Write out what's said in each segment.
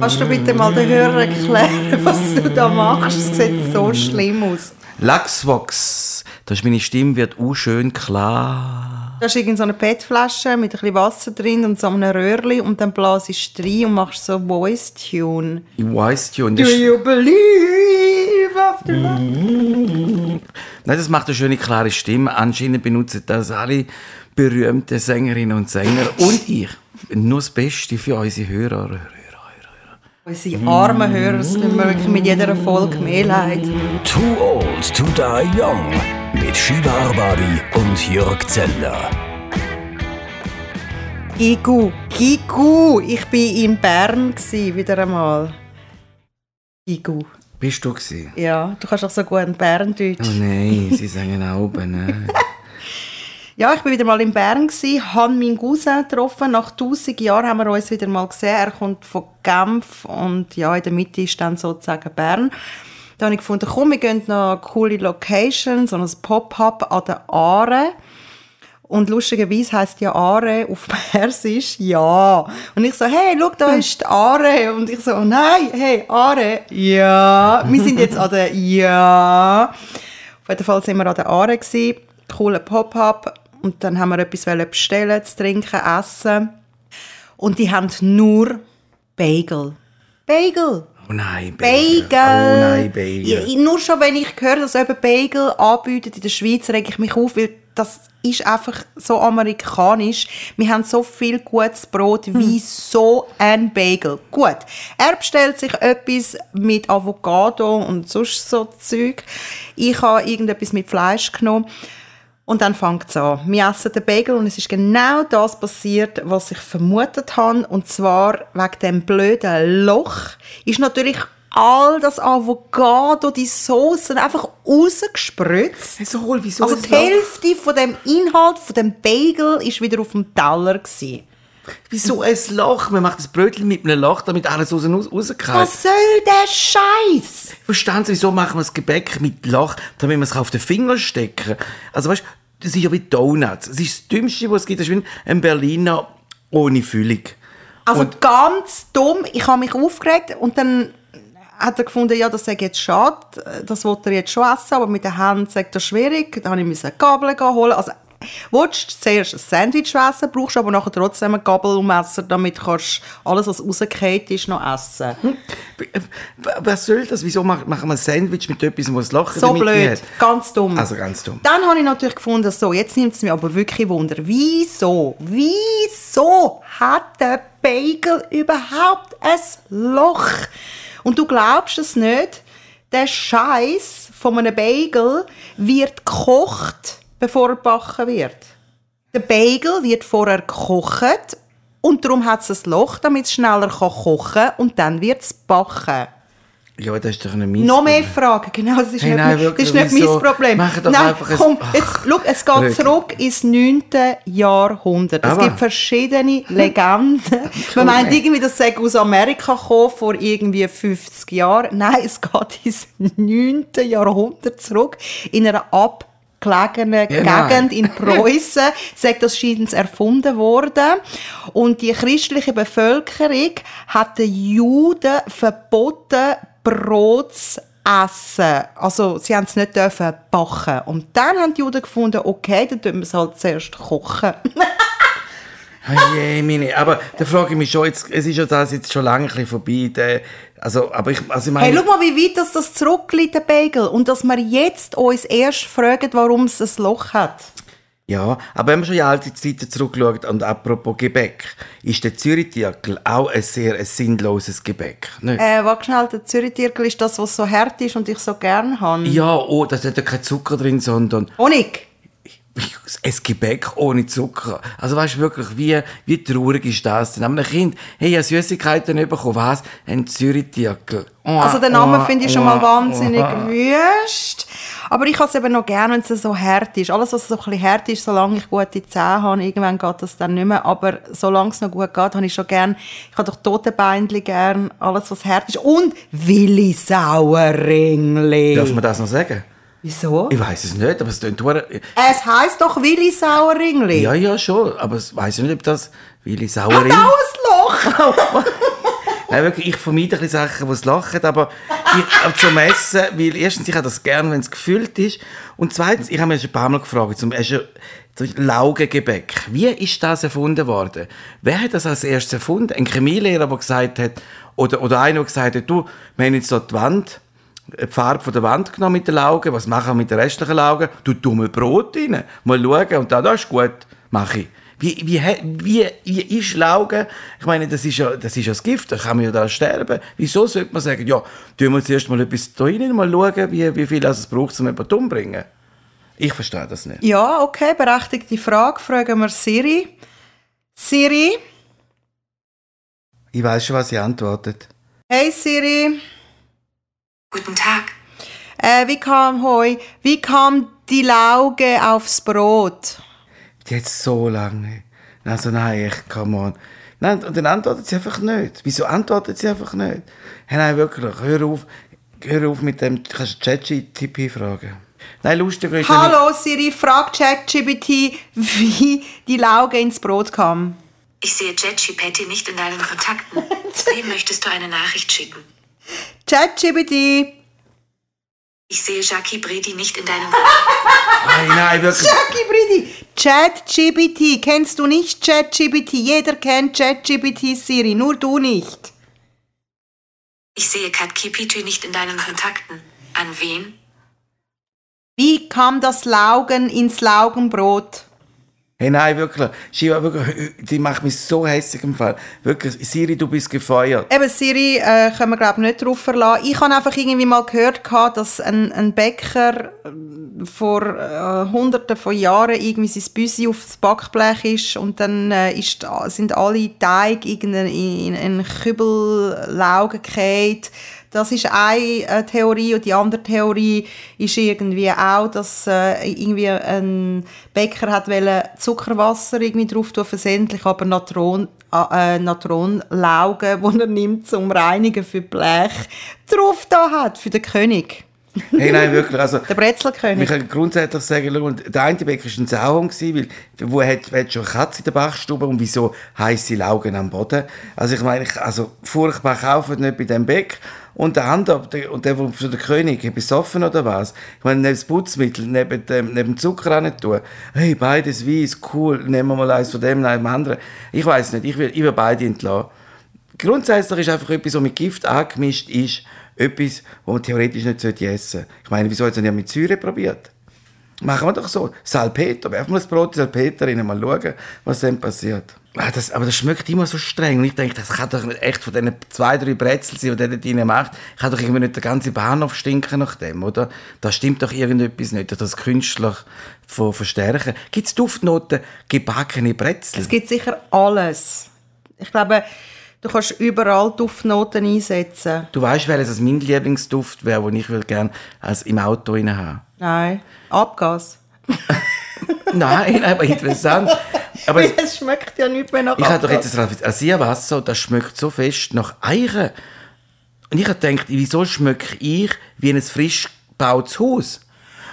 Kannst du bitte mal den Hörern erklären, was du da machst? Es sieht so schlimm aus. Lachsvox. Das ist meine Stimme wird auch schön klar. Da ist irgend so eine PET-Flasche mit ein bisschen Wasser drin und so einem Röhrchen und dann blasest du rein und machst so Voice-Tune. Voice-Tune. Do you believe after love? Nein, das macht eine schöne, klare Stimme. Anscheinend benutzen das alle berühmten Sängerinnen und Sänger. Und ich. Nur das Beste für unsere Hörer. Unsere armen Hörer, mir wirklich mit jeder Folge mehr leid. Too Old to Die Young mit Shiva Arbari und Jörg Zeller. Gigu, Gigu, ich war in Bern gsi, wieder einmal. Gigu. Bist du gewesen? Ja, du kannst auch so gut Berndeutsch. Oh nein, sie sagen auch oben. Ja, ich war wieder mal in Bern, gewesen, habe meinen Cousin getroffen. Nach 1000 Jahren haben wir uns wieder mal gesehen. Er kommt von Genf und ja, in der Mitte ist dann sozusagen Bern. Da habe ich gefunden, komm, wir gehen noch eine coole Location, so ein Pop-up an der Aare. Und lustigerweise heisst ja Aare auf Persisch ja. Und ich so, hey, schau, da ist die Aare. Und ich so, oh nein, hey, Aare, ja. Wir sind jetzt an der Ja. Auf jeden Fall sind wir an der Aare gewesen. Cooler Pop-up. Und dann haben wir etwas bestellen, zu trinken, essen. Und die haben nur Bagel. Bagel. Oh nein, Bagel. Oh nein, Bagel. Ja, nur schon, wenn ich höre, dass jemand Bagel anbietet in der Schweiz, rege ich mich auf, weil das ist einfach so amerikanisch. Wir haben so viel gutes Brot wie so ein Bagel. Gut, er bestellt sich etwas mit Avocado und sonst so Zeug. Ich habe irgendetwas mit Fleisch genommen. Und dann fängt es an. Wir essen den Bagel und es ist genau das passiert, was ich vermutet habe. Und zwar wegen dem blöden Loch ist natürlich all das Avocado, die Soßen einfach rausgespritzt. So, wieso Also die Loch? Hälfte von dem Inhalt von dem Bagel ist wieder auf dem Teller gewesen. Wieso ein Loch? Man macht das Brötchen mit einem Loch, damit alles raus, raus, rauskommt. Was soll der Scheiß? Verstehen Sie, wieso machen wir das Gebäck mit Loch, damit wir es auf den Finger stecken? Also weißt, das ist ja wie Donuts. Das ist das Dümmste, was es gibt. Das ist wie ein Berliner ohne Füllung. Also Und- ganz dumm. Ich habe mich aufgeregt und dann hat er gefunden, ja, das sei jetzt schade, das wollte er jetzt schon essen, aber mit den Händen sagt er schwierig. Dann musste ich eine Gabel holen. Also, willst du zuerst ein Sandwich essen, brauchst aber nachher trotzdem eine Gabel und Messer, damit kannst du alles, was rausgefallen ist, noch essen. Was soll das? Wieso mach- machen wir ein Sandwich mit etwas, was ein Loch in So blöd, hat? ganz dumm. Also ganz dumm. Dann habe ich natürlich gefunden, so, jetzt nimmt es mir aber wirklich Wunder. Wieso, wieso hat der Bagel überhaupt ein Loch? Und du glaubst es nicht, der Scheiß von einem Bagel wird gekocht, bevor er gebacken wird. Der Bagel wird vorher gekocht und darum hat es ein Loch, damit es schneller kann kochen kann und dann wird es backen. Ja, das ist doch eine Mies. Noch mehr Fragen, genau, das ist Hey, nicht, nein, mein- wirklich, das ist nicht mein Problem. Doch nein, einfach ein- komm, Ach, jetzt, schau, es geht wirklich. zurück ins 9. Jahrhundert. Es Aber- gibt verschiedene Legenden. Man meint irgendwie, das sei aus Amerika gekommen, vor irgendwie 50 Jahren. Nein, es geht ins 9. Jahrhundert zurück, in einer abgelegenen Ja, nein. Gegend in Preußen, sagt das scheint erfunden worden. Und die christliche Bevölkerung hat den Juden verboten, Brot zu essen. Also, sie haben es nicht dürfen backen. Und dann haben die Juden gefunden, okay, dann tun wir es halt zuerst kochen. Je, meine. Aber da frage ich mich schon, jetzt, es ist ja das jetzt schon lange ein bisschen vorbei. Der, also, aber ich, also ich meine, Hey, schau mal, wie weit das, das zurückliegt, der Bagel. Und dass wir jetzt uns erst fragen, warum es ein Loch hat. ja, aber wenn man schon in alte Zeiten zurückschaut, und apropos Gebäck, ist der Zürich-Tierkel auch ein sehr ein sinnloses Gebäck, nicht? Äh, warte schnell, der Zürich-Tierkel ist das, was so hart ist und ich so gern habe. Ja, oh, da ist ja kein Zucker drin, sondern Honig. Ein Gebäck ohne Zucker. Also weißt du wirklich, wie, wie traurig ist das denn? Aber ein Kind, hey, ja Süßigkeiten bekommen, was? Ein Zürich-Tierkel. Oh, Also den Namen oh, finde ich schon mal wahnsinnig wüst. Aber ich habe es eben noch gerne, wenn es so hart ist. Alles, was so ein bisschen hart ist, solange ich gute Zähne habe, irgendwann geht das dann nicht mehr. Aber solange es noch gut geht, habe ich schon gerne, ich habe doch Totenbeinchen gern, alles, was hart ist. Und Willi Sauerringli. Darf man das noch sagen? Wieso? Ich weiß es nicht, aber es hure- Es heisst doch Willi Sauerringli. Ja, ja, schon, aber ich weiß nicht, ob das Willi Hat Sauering... auch ein Loch. Nein, wirklich, ich vermeide ein bisschen Sachen, die es lachen, aber ich, aber zum Essen, weil erstens, ich habe das gerne, wenn es gefüllt ist. Und zweitens, ich habe mich schon ein paar Mal gefragt, zum Beispiel Laugengebäck. Wie ist das erfunden worden? Wer hat das als erstes erfunden? Ein Chemielehrer, der gesagt hat, oder, oder einer, der gesagt hat, du, wir haben jetzt so die Wand, die Farbe von der Wand genommen mit den Laugen, was machen wir mit den restlichen Laugen? Du dumme Brot rein, mal schauen, und dann, das ist gut, mache ich. Wie, wie, wie, wie ist Laugen? Ich meine, das ist, ja, das ist ja das Gift, da kann man ja da sterben. Wieso sollte man sagen, ja, tun wir zuerst mal etwas da rein, mal schauen, wie, wie viel es braucht, um jemanden umzubringen? Ich verstehe das nicht. Ja, okay, berechtigte Frage. Fragen wir Siri. Siri? Ich weiß schon, was sie antwortet. Hey Siri. Guten Tag. Äh, wie kam, hoi, wie kam die Lauge aufs Brot? Jetzt so lange. Also nein, ich, come on. Nein, und dann antwortet sie einfach nicht. Wieso antwortet sie einfach nicht? Hey, nein, wirklich, hör auf, hör auf mit dem, kannst du ChatGPT fragen. Nein, lustig ist Hallo Siri, frag ChatGPT, wie die Lauge ins Brot kam. Ich sehe ChatGPT nicht in deinen Kontakten. Wem möchtest du eine Nachricht schicken? ChatGPT. Ich sehe Jackie Bredi nicht in deinen Kontakten. Nein, nein, wirklich. Jackie Bredi. ChatGPT. Kennst du nicht ChatGPT? Jeder kennt ChatGPT, Siri, nur du nicht. Ich sehe Kat Kipitü nicht in deinen Kontakten. An wen? Wie kam das Laugen ins Laugenbrot? Hey, nein, wirklich. Shiva, wirklich, die macht mich so hässlich im Fall. Wirklich, Siri, du bist gefeuert. Eben, Siri äh, können wir, glaube ich, nicht drauf verlassen. Ich habe einfach irgendwie mal gehört, dass ein, ein Bäcker äh, vor äh, hunderten von Jahren irgendwie sein Büsi aufs Backblech ist und dann äh, ist, sind alle Teig in einen Kübel Laugen das ist eine äh, Theorie und die andere Theorie ist irgendwie auch, dass äh, irgendwie ein Bäcker hat Zuckerwasser irgendwie drauf tun, versendlich, aber Natron, äh, Natronlaugen, die er nimmt zum Reinigen für Blech, drauf da hat für den König. Hey, nein, wirklich. Also, der Brezelkönig. Ich kann grundsätzlich sagen, schau, der eine Bäcker war ein Sauhund, weil wo hat, hat schon eine Katze in der Bachstube und wieso heisse Laugen am Boden? Also ich meine, ich, also furchtbar kaufen nicht bei dem Bäck. Und der andere, der, und der, der König, besoffen oder was? Ich meine, neben das Putzmittel, neben dem, neben Zucker auch nicht tun. Hey, beides weiß, cool, nehmen wir mal eins von dem, nein, dem anderen. Ich weiß nicht, ich will, ich will beide entlassen. Grundsätzlich ist einfach etwas, was mit Gift angemischt ist, etwas, was man theoretisch nicht essen sollte. Ich meine, wieso hat es nicht mit Säure probiert? Machen wir doch so. Salpeter, werfen wir das Brot in Salpeter rein, mal schauen, was dann passiert. Ah, das, aber das schmeckt immer so streng. Und ich denke, das kann doch nicht echt von diesen zwei, drei Brezeln sein, die der dort rein macht. Kann doch irgendwie nicht der ganze Bahnhof stinken nach dem, oder? Da stimmt doch irgendetwas nicht. Das künstlich von verstärken. Gibt es Duftnoten, gebackene Brezel? Es gibt sicher alles. Ich glaube, Du kannst überall Duftnoten einsetzen. Du weißt, welches mein Lieblingsduft wäre, den ich gerne als im Auto haben. Nein, Abgas. Nein, aber interessant. Aber es schmeckt ja nicht mehr nach Ich habe doch jetzt ein Rasierwasser, das schmeckt so fest nach Eichen. Und ich habe gedacht, wieso schmecke ich wie ein frisch gebautes Haus?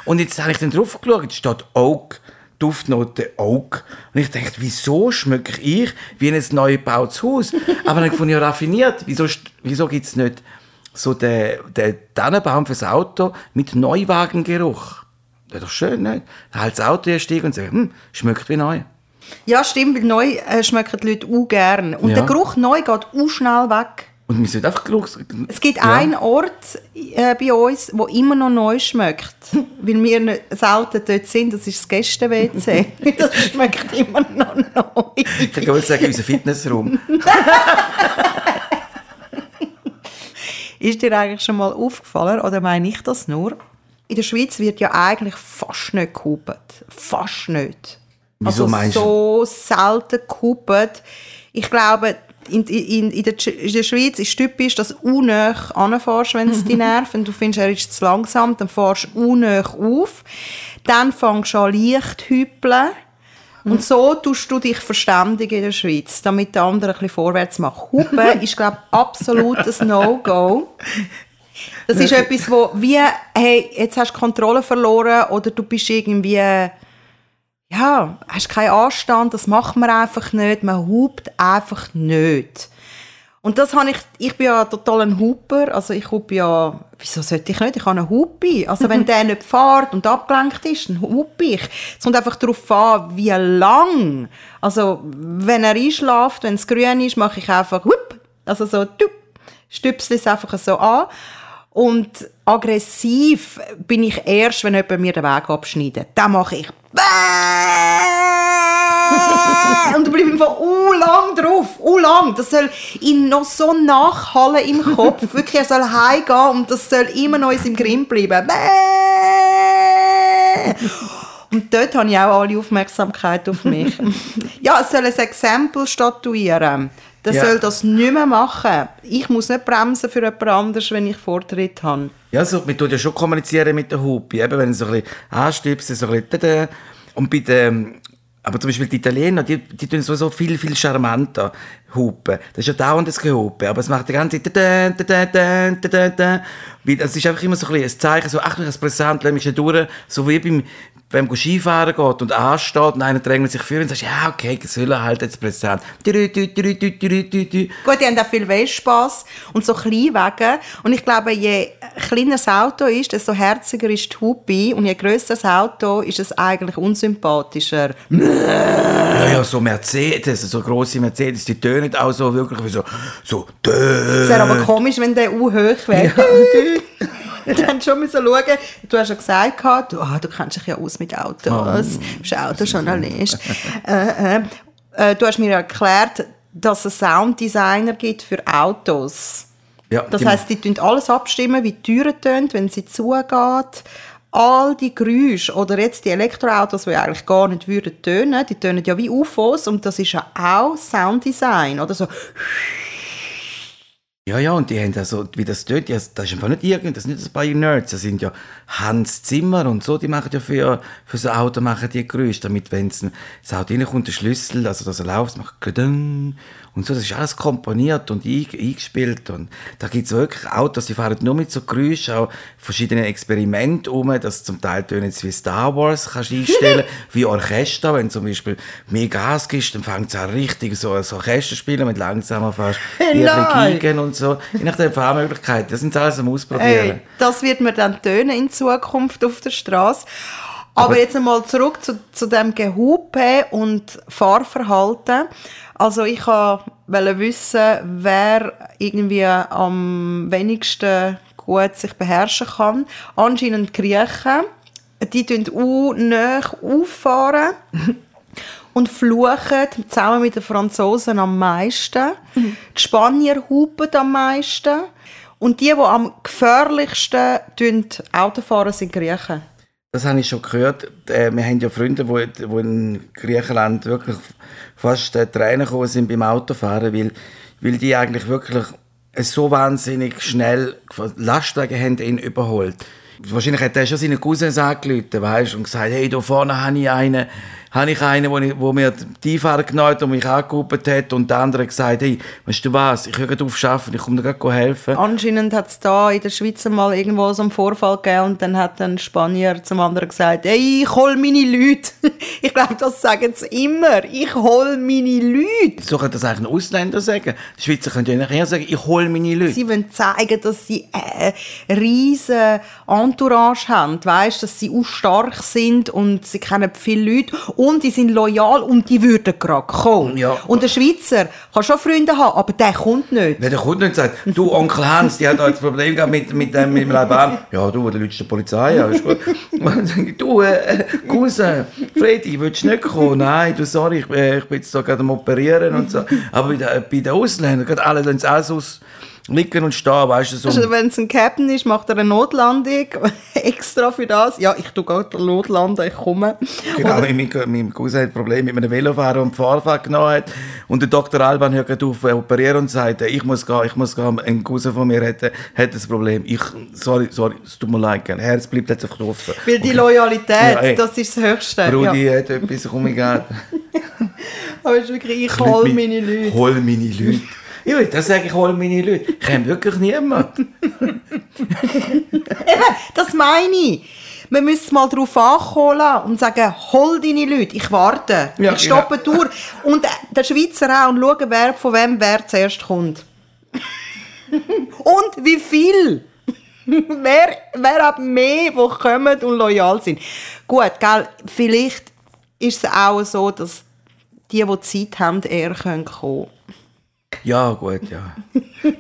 Und jetzt habe ich dann drauf geschaut, es steht Oak. Duftnote Oak. Und ich dachte, wieso schmecke ich wie ein neu gebautes Haus? Aber dann fand ich ja raffiniert. Wieso, wieso gibt es nicht so den, den Tannenbaum fürs Auto mit Neuwagengeruch? Das ist doch schön, nicht? Da halt das Auto erstiegen und sagen, hm, schmeckt wie neu. Ja, stimmt, weil neu äh, schmecken die Leute auch gerne. Und ja. der Geruch neu geht auch schnell weg. Und wir sind einfach Geruch... Es gibt ja. einen Ort äh, bei uns, wo immer noch neu schmeckt. weil wir nicht, selten dort sind, das ist das Gäste-WC. das schmeckt immer noch neu. Ich kann sagen, unser Fitnessraum. ist dir eigentlich schon mal aufgefallen, oder meine ich das nur? In der Schweiz wird ja eigentlich fast nicht gehupet. Fast nicht. Wieso also meinst du? so selten gehupet. Ich glaube, in, in, in, der, in der Schweiz ist typisch, dass du unnöch anfährst, wenn es dich nervt. Wenn du findest, er ist zu langsam, dann fährst du unnöch auf. Dann fängst du an leicht zu hüpeln. Und so tust du dich verständigen in der Schweiz, damit der andere ein bisschen vorwärts macht. Hupen ist, glaube ich, absolut ein No-Go. Das ist etwas, wo wie, hey, jetzt hast du Kontrolle verloren oder du bist irgendwie, ja, hast keinen Anstand, das macht man einfach nicht, man hupt einfach nicht. Und das habe ich, ich bin ja total ein Huper, also ich hupe ja, wieso sollte ich nicht, ich habe einen Hupi. Also wenn der nicht fährt und abgelenkt ist, dann hupe ich. Es kommt einfach darauf an, wie lang. Also wenn er einschläft, wenn es grün ist, mache ich einfach hup, also so tup, stüpsel es einfach so an. Und aggressiv bin ich erst, wenn jemand mir den Weg abschneidet. Dann mache ich und du bleibst einfach uh, lang drauf, uh, lang. Das soll ihn noch so nachhallen im Kopf. Wirklich, er soll heimgehen und das soll immer noch in seinem Grimm bleiben. Und dort habe ich auch alle Aufmerksamkeit auf mich. ja, es soll ein Exempel statuieren. Der Ja. soll das nicht mehr machen. Ich muss nicht bremsen für jemand anderes, wenn ich Vortritt habe. Ja, so, man tut ja schon kommunizieren mit der Hupe, eben, wenn du so ein bisschen anstüpst, so ein bisschen und bei den, aber zum Beispiel die Italiener, die, die tun sowieso viel, viel charmanter hupen. Das ist ja dauernd das Gehupe, aber es macht die ganze Zeit Es ist einfach immer so ein, bisschen ein Zeichen, so, Achtung, das Präsent, lass mich durch, so wie beim, wenn man Skifahren geht und ansteht und einer drängelt sich vor und sagt, ja, okay, soll er halt jetzt präsent. Gut, die haben auch viel Wellspass und so Kleinwagen. Und ich glaube, je kleiner das Auto ist, desto herziger ist die Hupe. Und je grösser das Auto, ist es eigentlich unsympathischer. Ja, ja, so Mercedes, so grosse Mercedes, die tönen auch so wirklich wie so, so, Es wäre aber komisch, wenn der U hoch wäre. Dann schon müssen schauen. Du hast ja gesagt, du, ah, du kennst dich ja aus mit Autos. Du bist Autojournalist. äh, äh, äh, du hast mir erklärt, dass es Sounddesigner gibt für Autos. Ja, Das die- heisst, die tun alles abstimmen, wie die Türe tönt, wenn sie zugeht. All die Geräusche oder jetzt die Elektroautos, die eigentlich gar nicht würden tönen, die tönen ja wie UFOs und das ist ja auch Sounddesign oder so. Ja, ja, und die haben also, wie das ja, das ist einfach nicht irgend, das sind nicht ein paar Nerds, das sind ja Hans Zimmer und so, die machen ja für, für so Auto machen die Geräusche, damit, wenn das Auto reinkommt, der Schlüssel, also dass er läuft, macht gedung und so, das ist alles komponiert und ein, eingespielt und da gibt's wirklich Autos, die fahren nur mit so Geräuschen, auch verschiedene Experimente um, dass zum Teil tönen wie Star Wars, kannst einstellen, wie Orchester, wenn zum Beispiel mehr Gas gibst, dann fängt es an richtig so, so Orchester spielen, mit langsamer ein bisschen Geigen und so, je nach der Fahrmöglichkeit. Das sind alles am Ausprobieren. Ey, das wird mir dann tönen in Zukunft auf der Straße. Aber, jetzt einmal zurück zu, zu dem Gehupe und Fahrverhalten. Also ich wollte wissen, wer irgendwie am wenigsten gut sich beherrschen kann. Anscheinend die Griechen. Die tun u nah auffahren und fluchen zusammen mit den Franzosen am meisten. Die Spanier hupen am meisten. Und die, die am gefährlichsten tun, Auto fahren, sind Griechen. Das habe ich schon gehört. Äh, Wir haben ja Freunde, die, in Griechenland wirklich fast äh, Tränen gekommen sind beim Autofahren, weil, weil die eigentlich wirklich so wahnsinnig schnell Lastwagen haben ihn überholt. Wahrscheinlich hat er schon seine Cousins angerufen, weißt, und gesagt, hey, da vorne habe ich einen, habe ich einen, wo, ich, wo mir die Einfahrer genommen hat und mich angehupt hat und der andere gesagt, hey, weißt du was, ich höre auf arbeiten, ich komme dir gerade helfen. Anscheinend hat es da in der Schweiz mal irgendwo so einen Vorfall gegeben und dann hat ein Spanier zum anderen gesagt, hey, ich hol meine Leute. ich glaube, das sagen sie immer. Ich hol meine Leute. So könnte das eigentlich ein Ausländer sagen. Die Schweizer können ja nachher sagen, ich hole meine Leute. Sie wollen zeigen, dass sie eine riesige Entourage haben, weißt, dass sie auch stark sind und sie kennen viele Leute und die sind loyal und die würden gerade kommen. Ja. Und der Schweizer kann schon Freunde haben, aber der kommt nicht. Wenn der Kunde nicht sagt, du Onkel Hans, die hat ein Problem gehabt mit, mit dem, mit dem Leiban. Ja, du, der Leute der Polizei, ja, ist gut. Und du, äh, Cousin, Freddy, willst du nicht kommen? Nein, du, sorry, ich, äh, ich bin jetzt da gerade am Operieren und so. Aber bei, den- bei den Ausländern, gerade alle, lassen sie alles aus liegen und stehen, weißt du, so. Also, wenn es ein Captain ist, macht er eine Notlandung extra für das. Ja, ich tu gerade Notlanden, ich komme. Genau, mein, mein Cousin hat ein Problem mit einem Velofahrer, die Fahrfahrt genommen hat. Und der Dr. Alban hört gerade auf äh, operieren und sagt, ich muss gehen, ich muss gehen. Ein Cousin von mir hat, hat das Problem. Ich, sorry, sorry, es tut mir leid, gell. Herz bleibt jetzt einfach offen. Weil die Loyalität, Ja, ey. das ist das Höchste. Brudi Ja. hat etwas umgegangen. Aber es ist wirklich, ich hol meine Leute. Hol meine Leute. Ja, das sage ich, hol meine Leute. Ich kenne wirklich niemanden. Das meine ich. Wir müssen mal darauf ankommen und sagen, hol deine Leute, ich warte. Ja, ich stoppe durch. Und äh, der Schweizer auch und schauen, wer, von wem wer zuerst kommt. Und wie viel? wer, wer hat mehr, die kommen und loyal sind? Gut, gell, vielleicht ist es auch so, dass die, die Zeit haben, eher kommen können. Ja, gut, ja.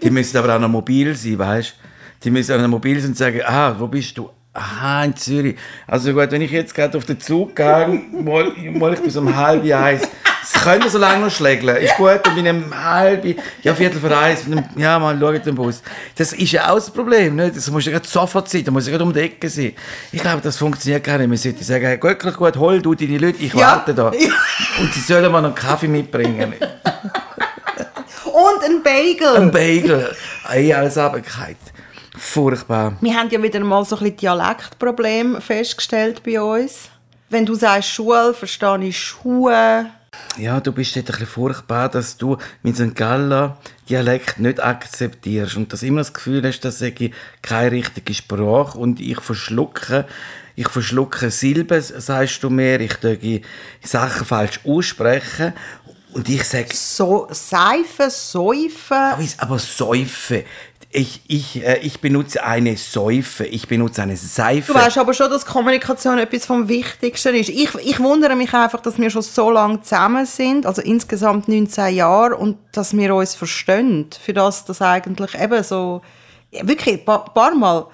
Die müssen aber auch noch mobil sein, weißt Die müssen auch noch mobil sein und sagen, ah, wo bist du? Aha, in Zürich. Also gut, wenn ich jetzt gerade auf den Zug gehe, mal, mal ich bis um halb eins. Es könnte so lange noch schlägeln. Ist gut, dann bin ich um halb, ja, viertel vor eins, ja, mal schau den Bus. Das ist ja auch das Problem, nicht? Das muss ja gerade sofort sein, da muss ja gerade um die Ecke sein. Ich glaube, das funktioniert gar nicht. Man sollte sagen, hey, gut, gut, hol du deine Leute, ich Ja. warte da. Ja. Und sie sollen mir noch einen Kaffee mitbringen. Und ein Bagel. Ein Bagel. Ey, alles abgekriegt. Furchtbar. Wir haben ja wieder mal so ein bisschen Dialektproblem festgestellt bei uns. Wenn du sagst Schule, verstehe ich Schuhe. Ja, du bist dort ein bisschen furchtbar, dass du mit St. Galler Dialekt nicht akzeptierst und dass immer das Gefühl hast, dass ich keine richtige Sprache und ich verschlucke, ich verschlucke Silben, sagst du mir, ich tue Sachen falsch aussprechen und ich sage, So, Seife, Säufe. aber, aber Säufe. Ich, ich, äh, ich benutze eine Säufe, ich benutze eine Seife. Du weißt aber schon, dass Kommunikation etwas vom Wichtigsten ist. Ich, ich wundere mich einfach, dass wir schon so lange zusammen sind, also insgesamt 19 Jahre, und dass wir uns verstehen. Für das, das eigentlich eben so, wirklich, ein paar, paar Mal,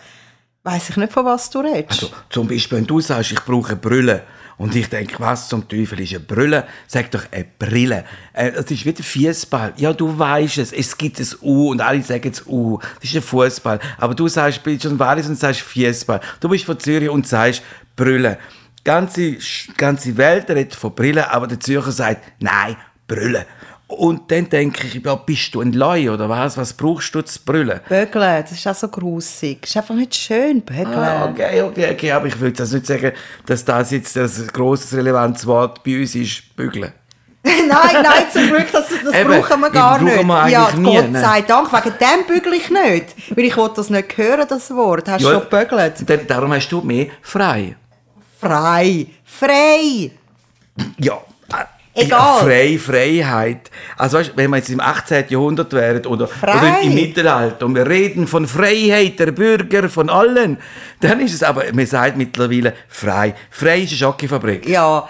weiß ich nicht, von was du redest. Also, zum Beispiel, wenn du sagst, ich brauche Brille. Und ich denke, was zum Teufel ist eine Brille? Sag doch eine Brille. Äh, Das ist wie der Fußball. Ja, du weißt es. Es gibt ein U und alle sagen es U. Das ist ein Fußball. Aber du sagst, bist schon Wallis und sagst Fußball. Du bist von Zürich und sagst Brille. Ganze, ganze Welt redet von Brille, aber der Zürcher sagt, nein, Brille. Und dann denke ich, ja, bist du ein Leu oder was? Was brauchst du zu brüllen? Bögeln, das ist auch so grusig. Das ist einfach nicht schön, Bögeln. Ah, okay, okay, okay, aber ich will das nicht sagen, dass das jetzt das grosses, relevantes Wort bei uns ist, bügeln. nein, nein, zum Glück, das, das Eben, brauchen wir gar brauchen nicht. wir ja, nie, Gott ne? sei Dank, wegen dem bügel ich nicht. Weil ich will das nicht hören, das Wort. Hast du schon gebügelt? Darum hast du mehr frei. Frei. Frei. Ja. Egal. Frei, Freiheit. Also weißt, wenn wir jetzt im 18. Jahrhundert wären oder, oder im Mittelalter und wir reden von Freiheit der Bürger, von allen, dann ist es aber, man sagt mittlerweile frei. Frei ist eine Schokofabrik. Ja,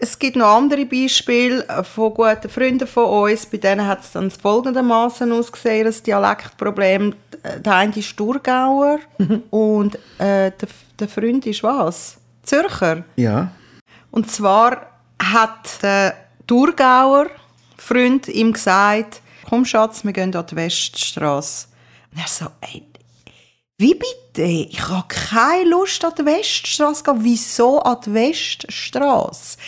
es gibt noch andere Beispiele von guten Freunden von uns. Bei denen hat es dann folgendermaßen ausgesehen, das Dialektproblem. Der eine ist Thurgauer und äh, der, der Freund ist was? Zürcher. Ja. Und zwar hat der Thurgauer Freund ihm gesagt, komm Schatz, wir gehen an die Weststraße. Und er so, ey, wie bitte? Ich habe keine Lust an die Weststraße zu gehen. Wieso an die Weststraße?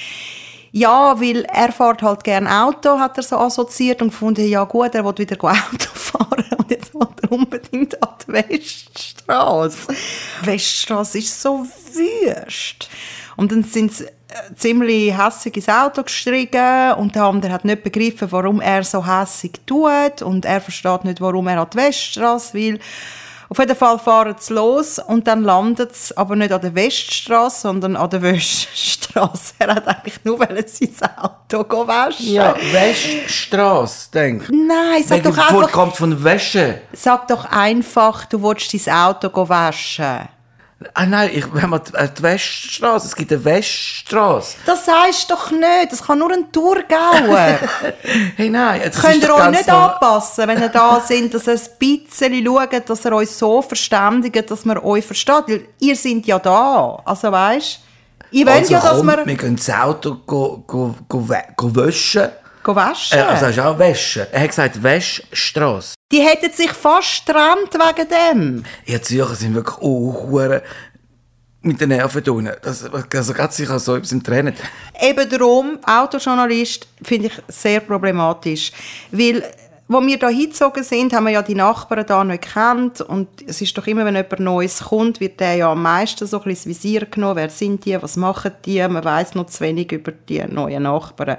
Ja, weil er fährt halt gerne Auto, hat er so assoziiert und gefunden, ja gut, er will wieder Auto fahren und jetzt will er unbedingt an die Weststraße. Weststraße ist so wüst. Und dann sind sie ziemlich hässig ins Auto gestiegen und der andere hat nicht begriffen, warum er so hässig tut und er versteht nicht, warum er an die Weststraße will. Auf jeden Fall fahren sie los und dann landet es aber nicht an der Weststraße, sondern an der Weststraße. Er hat eigentlich nur sein Auto waschen. Ja, Wäschstraße, denk. Nein, sag Wegen doch einfach, kommt von Wäsche. sag doch einfach, du willst dein Auto waschen. Ah nein, ich, wenn man die, äh, die Wäschstraße, es gibt eine Wäschstraße. Das sagst du doch nicht, das kann nur ein Thurgauer. Hey nein, das Könnt ihr euch nicht anpassen, wenn ihr da sind, dass ihr ein bisschen schaut, dass ihr euch so verständigt, dass man euch versteht? Weil ihr seid ja da. Also weißt ihr wollt Also ja, dass komm, wir wir gehen das Auto go, go, go, wä- go waschen. Waschen. Äh, also hast du auch waschen. Er hat gesagt Wäschstraße. Die hätten sich fast getrennt wegen dem. Ihr Zürcher sind wirklich auch mit den Nerven tun. Das, also gerade sich auch so etwas im Tränen. Eben darum, Autojournalist finde ich sehr problematisch. Weil, wo wir da hingezogen sind, haben wir ja die Nachbarn da nicht gekannt. Und es ist doch immer, wenn jemand Neues kommt, wird der ja am meisten so ein bisschen ins Visier genommen. Wer sind die? Was machen die? Man weiß noch zu wenig über die neuen Nachbarn.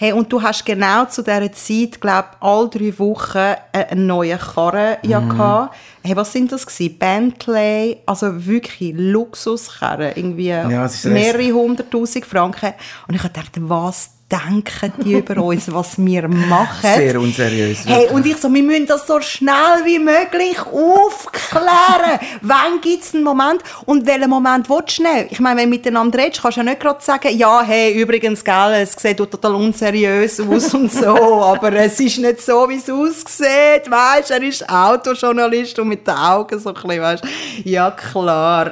Hey, und du hast genau zu dieser Zeit, glaube all drei Wochen äh, einen neuen Karren ja gehabt. Hey, was sind das gewesen? Bentley, also wirklich Luxuskarren, irgendwie ist mehrere hunderttausend Franken. Und ich gedacht, was denken die über uns, was wir machen? Sehr unseriös. Hey, und ich so, wir müssen das so schnell wie möglich aufklären. Wann gibt es einen Moment und welchen Moment willst du schnell? Ich meine, wenn du miteinander redest, kannst du ja nicht gerade sagen, ja, hey, übrigens, gell, es sieht total unseriös aus und so, aber es ist nicht so, wie es aussieht, weißt, er ist Autojournalist und mit den Augen so ein bisschen, weißt, ja, klar.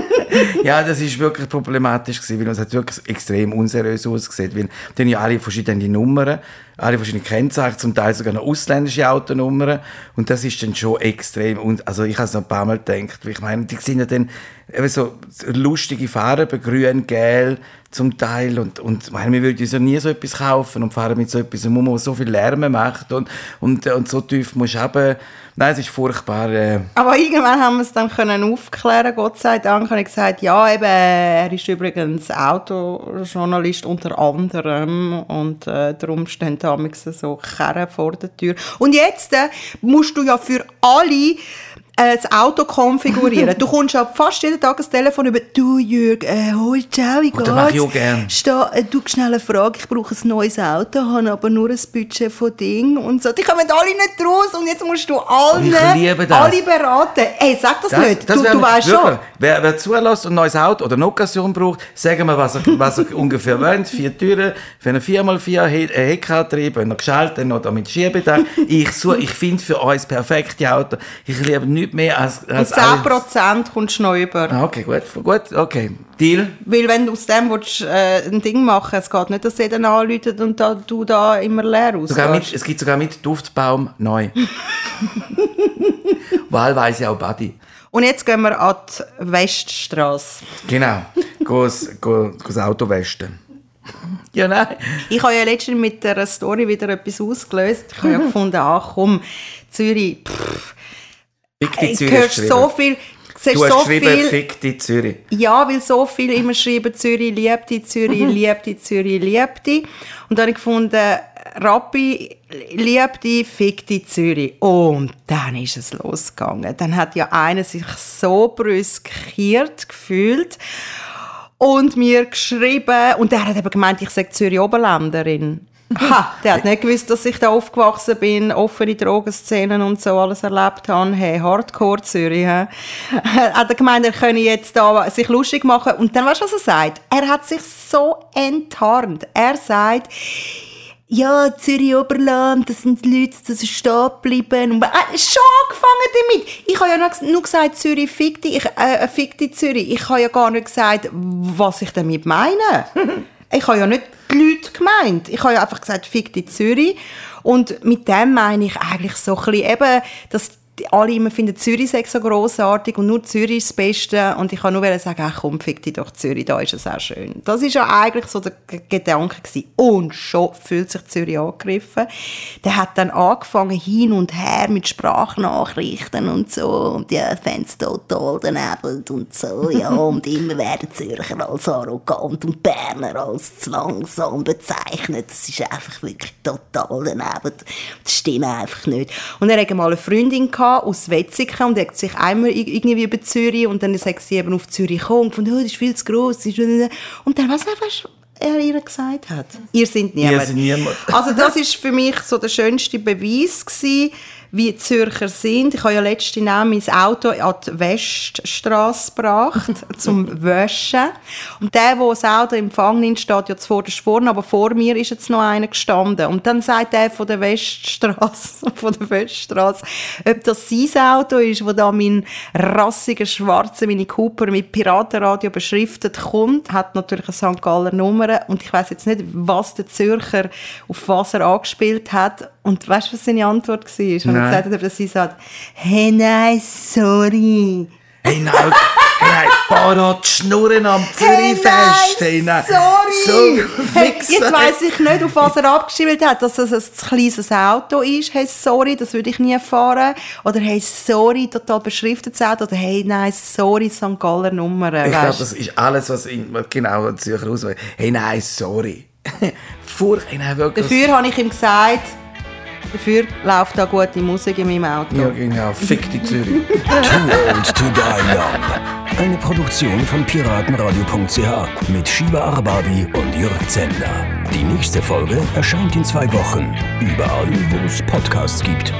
ja, das ist wirklich problematisch gewesen, weil es hat wirklich extrem unseriös ausgesehen, weil dann ja alle verschiedene Nummern, alle verschiedene Kennzeichen, zum Teil sogar noch ausländische Autonummern. Und das ist dann schon extrem, und also ich habe es noch ein paar Mal gedacht, ich meine, die sind ja dann eben so lustige Farben, grün, gelb zum Teil und, und meine, wir würden uns ja nie so etwas kaufen und fahren mit so etwas, wo man so viel Lärm macht und, und, und so tief musst du eben, nein, es ist furchtbar. Äh. Aber irgendwann haben wir es dann können aufklären, Gott sei Dank, habe ich gesagt, ja, eben, er ist übrigens Autojournalist unter anderem und äh, darum stehen da so Kerren vor der Tür. Und jetzt äh, musst du ja für alle das Auto konfigurieren. du kommst ja fast jeden Tag ein Telefon über «Du, Jürg, äh, hoi, ciao, wie geht's?» Das mache ich auch gerne. Steh, äh, du, schnell eine Frage, ich brauche ein neues Auto, habe aber nur ein Budget von Ding und so. Die kommen alle nicht raus und jetzt musst du allen, alle beraten. Ey, sag das, das nicht, das du, du weißt schon. Wer, wer zulässt und ein neues Auto oder eine Occasion braucht, sagen wir, was er, was er ungefähr wollt. Vier Türen, für eine 4x4 Heckantrieb, wenn er geschaltet oder mit Schiebedach. Ich, ich finde für uns perfekte Auto. Ich liebe nicht nichts mehr als, als Und 10% kommst du noch über. Ah, okay, gut, gut, okay. Deal. Weil wenn du aus dem willst, äh, ein Ding machen es geht nicht, dass jeder anläutet und da, du da immer leer aus. Es gibt sogar mit Duftbaum neu. Wahlweise auch Buddy. Und jetzt gehen wir an die Weststraße. Genau, gehen das Auto westen. Ja, nein. Ich habe ja letztens mit der Story wieder etwas ausgelöst. Ich habe ja gefunden, ach komm, Zürich, pff, Fick die Zürich so viel, du hast so viel, Fick die Zürich. Ja, weil so viel immer schreiben, Zürich liebt die, Zürich liebt die, Zürich liebt die. Und dann habe ich gefunden, Rappi liebt die, fick die Zürich. Und dann ist es losgegangen. Dann hat ja einer sich so brüskiert gefühlt und mir geschrieben, und der hat eben gemeint, ich sage Zürich Oberländerin. Ha, der hat nicht gewusst, dass ich da aufgewachsen bin, offene Drogenszenen und so alles erlebt habe. Hey, Hardcore Zürich. He. hat er gemeint, er könne jetzt da sich lustig machen. Und dann weißt du, was er sagt? Er hat sich so enttarnt. Er sagt, ja, Zürich Oberland, das sind die Leute, ist stehen. Und, äh, schon angefangen damit. Ich habe ja nur, gesagt, Zürich fickt die, ich, äh, fickt die Zürich. Ich habe ja gar nicht gesagt, was ich damit meine. Ich habe ja nicht die Leute gemeint. Ich habe ja einfach gesagt, fick die Zürich. Und mit dem meine ich eigentlich so ein bisschen eben, dass alle immer finden, Zürich sei so grossartig und nur Zürich ist das Beste. Und ich kann nur sagen, ach komm, fick dich doch Zürich, da ist es auch schön. Das ist ja eigentlich so der Gedanke gewesen. Und schon fühlt sich Zürich angegriffen. Der hat dann angefangen, hin und her mit Sprachnachrichten und so. Und ja, fände total daneben und so. Ja, und immer werden Zürcher als arrogant und Berner als zu langsam bezeichnet. Das ist einfach wirklich total daneben. Das stimmt einfach nicht. Und er hatte mal eine Freundin gehabt, aus Wetzikon und er hat sich einmal irgendwie über Zürich und dann sagt sie eben auf Zürich gekommen und oh, das ist viel zu gross. Und dann, was einfach er ihr gesagt hat. Ihr seid niemand. Ihr seid niemand. also das ist für mich so der schönste Beweis gewesen, wie Zürcher sind. Ich habe ja letzte Nacht mein Auto an die Weststraße gebracht, zum Waschen. Und der, der das Auto empfangen nimmt, steht ja zuvorderst vorne, aber vor mir ist jetzt noch einer gestanden. Und dann sagt der von der Weststraße, von der Weststraße, ob das sein Auto ist, wo da mein rassiger schwarzer Mini Cooper mit Piratenradio beschriftet kommt, hat natürlich eine St. Galler Nummer und ich weiß jetzt nicht, was der Zürcher auf was er angespielt hat. Und weißt du, was seine Antwort war? Nein. gesagt hat, dass sie sagt, hey, nein, sorry. Hey, nein, hey, nein, Parat Schnurren am Zürichfest. Hey, nein, sorry. So, hey, jetzt weiss ich nicht, auf was er abgeschrieben hat, dass es ein kleines Auto ist. Hey, sorry, das würde ich nie fahren. Oder hey, sorry, total beschriftetes Auto. Oder hey, nein, sorry, St. Galler Nummer. Ich glaube, das ist alles, was in, genau Zürcher auswählt. Hey, nein, sorry. Furcht, hey, nein, wirklich. Dafür habe ich ihm gesagt, Dafür läuft da gute Musik in meinem Auto. Ja, genau. Fick die Zürich. Too Old to Die Young. Eine Produktion von piratenradio.ch mit Shiva Arbabi und Jörg Zender. Die nächste Folge erscheint in zwei Wochen, überall, wo es Podcasts gibt.